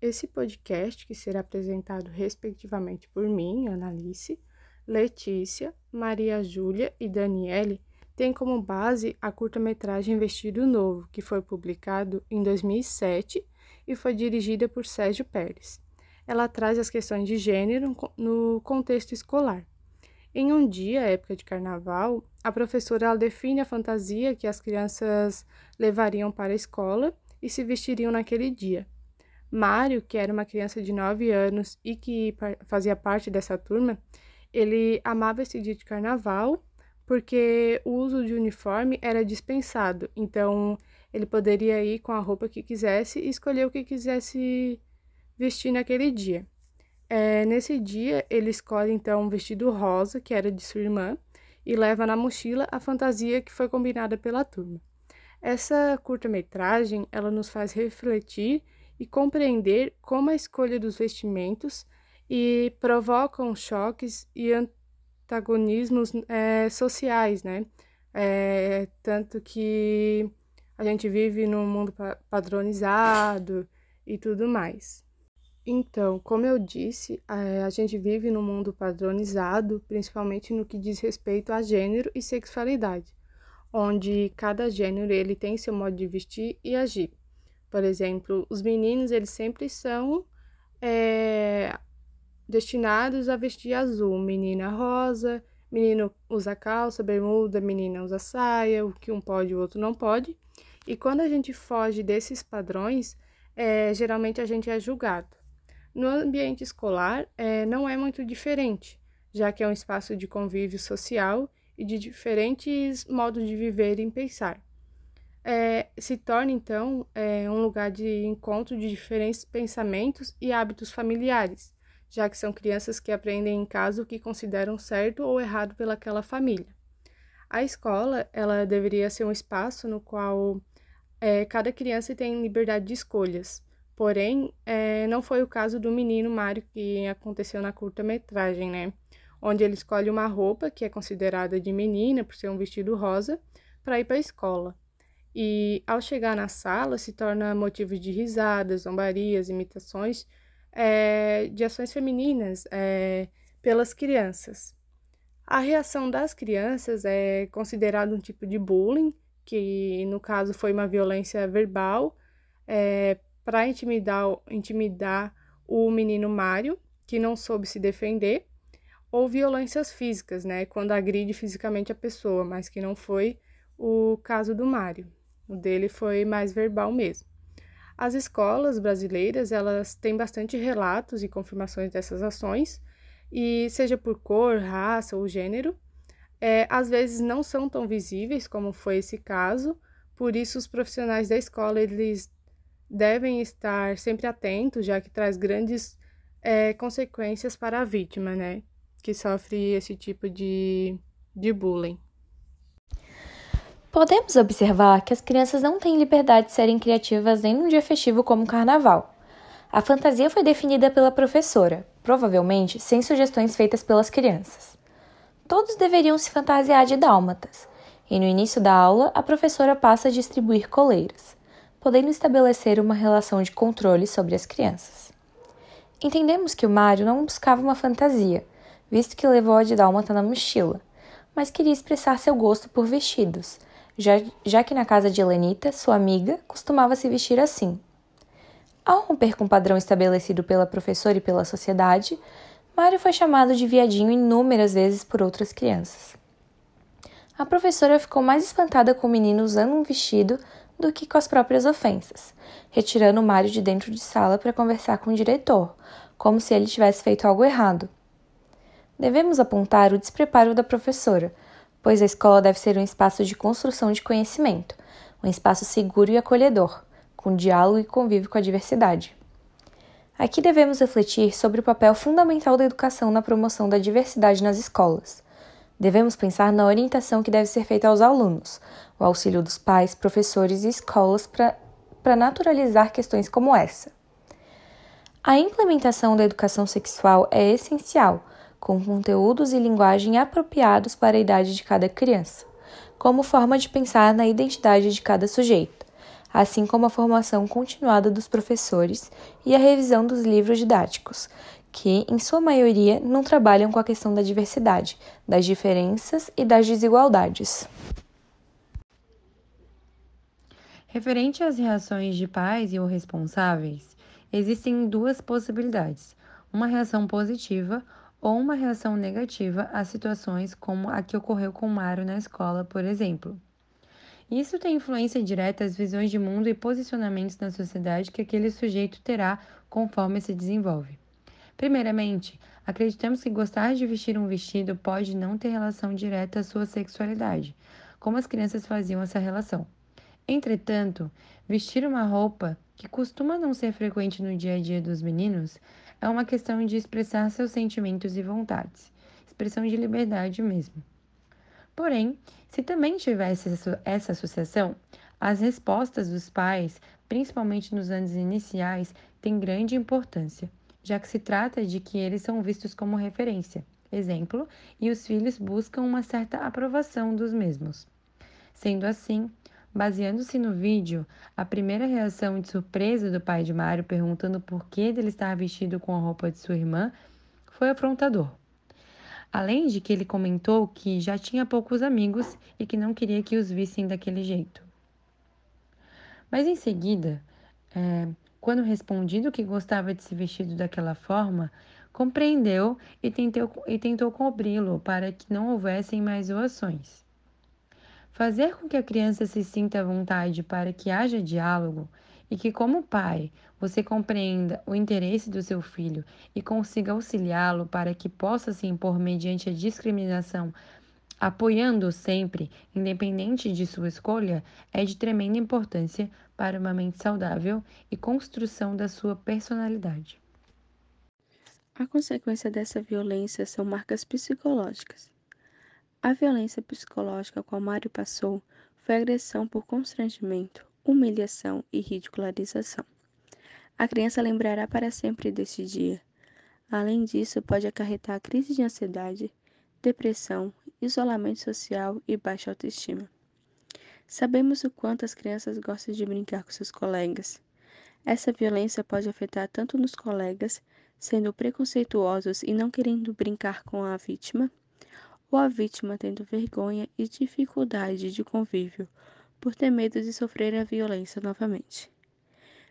Esse podcast, que será apresentado respectivamente por mim, Analice, Letícia, Maria Júlia e Daniele, tem como base a curta-metragem Vestido Novo, que foi publicado em 2007 e foi dirigida por Sérgio Pérez. Ela traz as questões de gênero no contexto escolar. Em um dia, época de carnaval, a professora define a fantasia que as crianças levariam para a escola e se vestiriam naquele dia. Mário, que era uma criança de 9 anos e que fazia parte dessa turma, ele amava esse dia de carnaval porque o uso de uniforme era dispensado, então ele poderia ir com a roupa que quisesse e escolher o que quisesse vestir naquele dia. É, nesse dia, ele escolhe então um vestido rosa, que era de sua irmã, e leva na mochila a fantasia que foi combinada pela turma. Essa curta-metragem, ela nos faz refletir e compreender como a escolha dos vestimentos e provocam choques e antagonismos é, sociais, né? É, tanto que a gente vive num mundo padronizado e tudo mais. Então, como eu disse, a gente vive num mundo padronizado, principalmente no que diz respeito a gênero e sexualidade, onde cada gênero ele tem seu modo de vestir e agir. Por exemplo, os meninos eles sempre são é, destinados a vestir azul, menina rosa, menino usa calça, bermuda, menina usa saia, o que um pode o outro não pode. E quando a gente foge desses padrões, é, geralmente a gente é julgado. No ambiente escolar, é, não é muito diferente, já que é um espaço de convívio social e de diferentes modos de viver e pensar. É, se torna, então, é, um lugar de encontro de diferentes pensamentos e hábitos familiares, já que são crianças que aprendem em casa o que consideram certo ou errado pelaquela família. A escola, ela deveria ser um espaço no qual é, cada criança tem liberdade de escolhas. Porém, é, não foi o caso do menino Mário que aconteceu na curta-metragem, né? Onde ele escolhe uma roupa que é considerada de menina, por ser um vestido rosa, para ir para a escola. E ao chegar na sala, se torna motivo de risadas, zombarias, imitações é, de ações femininas é, pelas crianças. A reação das crianças é considerado um tipo de bullying, que no caso foi uma violência verbal, é, para intimidar, intimidar o menino Mário, que não soube se defender, ou violências físicas, né, quando agride fisicamente a pessoa, mas que não foi o caso do Mário. O dele foi mais verbal mesmo. As escolas brasileiras, elas têm bastante relatos e confirmações dessas ações, e seja por cor, raça ou gênero, é, às vezes não são tão visíveis como foi esse caso, por isso os profissionais da escola, eles devem estar sempre atentos, já que traz grandes é, consequências para a vítima, né, que sofre esse tipo de, de bullying. Podemos observar que as crianças não têm liberdade de serem criativas nem num dia festivo como o carnaval. A fantasia foi definida pela professora, provavelmente sem sugestões feitas pelas crianças. Todos deveriam se fantasiar de dálmatas, e no início da aula a professora passa a distribuir coleiras, podendo estabelecer uma relação de controle sobre as crianças. Entendemos que o Mário não buscava uma fantasia, visto que levou a de dálmata na mochila, mas queria expressar seu gosto por vestidos já, já que na casa de Helenita, sua amiga, costumava se vestir assim. Ao romper com o padrão estabelecido pela professora e pela sociedade, Mário foi chamado de viadinho inúmeras vezes por outras crianças. A professora ficou mais espantada com o menino usando um vestido do que com as próprias ofensas, retirando Mário de dentro de sala para conversar com o diretor, como se ele tivesse feito algo errado. Devemos apontar o despreparo da professora, pois a escola deve ser um espaço de construção de conhecimento, um espaço seguro e acolhedor, com diálogo e convívio com a diversidade. Aqui devemos refletir sobre o papel fundamental da educação na promoção da diversidade nas escolas. Devemos pensar na orientação que deve ser feita aos alunos, o auxílio dos pais, professores e escolas para naturalizar questões como essa. A implementação da educação sexual é essencial com conteúdos e linguagem apropriados para a idade de cada criança, como forma de pensar na identidade de cada sujeito, assim como a formação continuada dos professores e a revisão dos livros didáticos, que, em sua maioria, não trabalham com a questão da diversidade, das diferenças e das desigualdades. Referente às reações de pais e ou responsáveis, existem duas possibilidades: uma reação positiva ou uma reação negativa a situações como a que ocorreu com Mário na escola, por exemplo. Isso tem influência direta às visões de mundo e posicionamentos na sociedade que aquele sujeito terá conforme se desenvolve. Primeiramente, acreditamos que gostar de vestir um vestido pode não ter relação direta à sua sexualidade, como as crianças faziam essa relação. Entretanto, vestir uma roupa, que costuma não ser frequente no dia a dia dos meninos, é uma questão de expressar seus sentimentos e vontades, expressão de liberdade mesmo. Porém, se também tivesse essa associação, as respostas dos pais, principalmente nos anos iniciais, têm grande importância, já que se trata de que eles são vistos como referência, exemplo, e os filhos buscam uma certa aprovação dos mesmos. Sendo assim, Baseando-se no vídeo, a primeira reação de surpresa do pai de Mário perguntando por que ele estava vestido com a roupa de sua irmã foi afrontador. Além de que ele comentou que já tinha poucos amigos e que não queria que os vissem daquele jeito. Mas em seguida, é, quando respondido que gostava de se vestido daquela forma, compreendeu e tentou, e tentou cobri-lo para que não houvessem mais zoações. Fazer com que a criança se sinta à vontade para que haja diálogo e que, como pai, você compreenda o interesse do seu filho e consiga auxiliá-lo para que possa se impor mediante a discriminação, apoiando-o sempre, independente de sua escolha, é de tremenda importância para uma mente saudável e construção da sua personalidade. A consequência dessa violência são marcas psicológicas. A violência psicológica qual Mário passou foi agressão por constrangimento, humilhação e ridicularização. A criança lembrará para sempre deste dia. Além disso, pode acarretar crise de ansiedade, depressão, isolamento social e baixa autoestima. Sabemos o quanto as crianças gostam de brincar com seus colegas. Essa violência pode afetar tanto nos colegas, sendo preconceituosos e não querendo brincar com a vítima, ou a vítima tendo vergonha e dificuldade de convívio por ter medo de sofrer a violência novamente.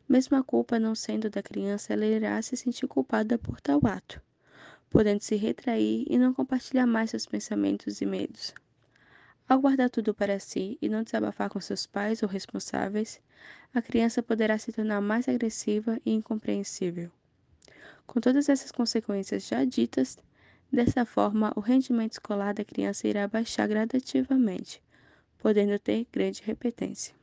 Mesmo a culpa não sendo da criança, ela irá se sentir culpada por tal ato, podendo se retrair e não compartilhar mais seus pensamentos e medos. Ao guardar tudo para si e não desabafar com seus pais ou responsáveis, a criança poderá se tornar mais agressiva e incompreensível. Com todas essas consequências já ditas, Dessa forma, o rendimento escolar da criança irá baixar gradativamente, podendo ter grande repetência.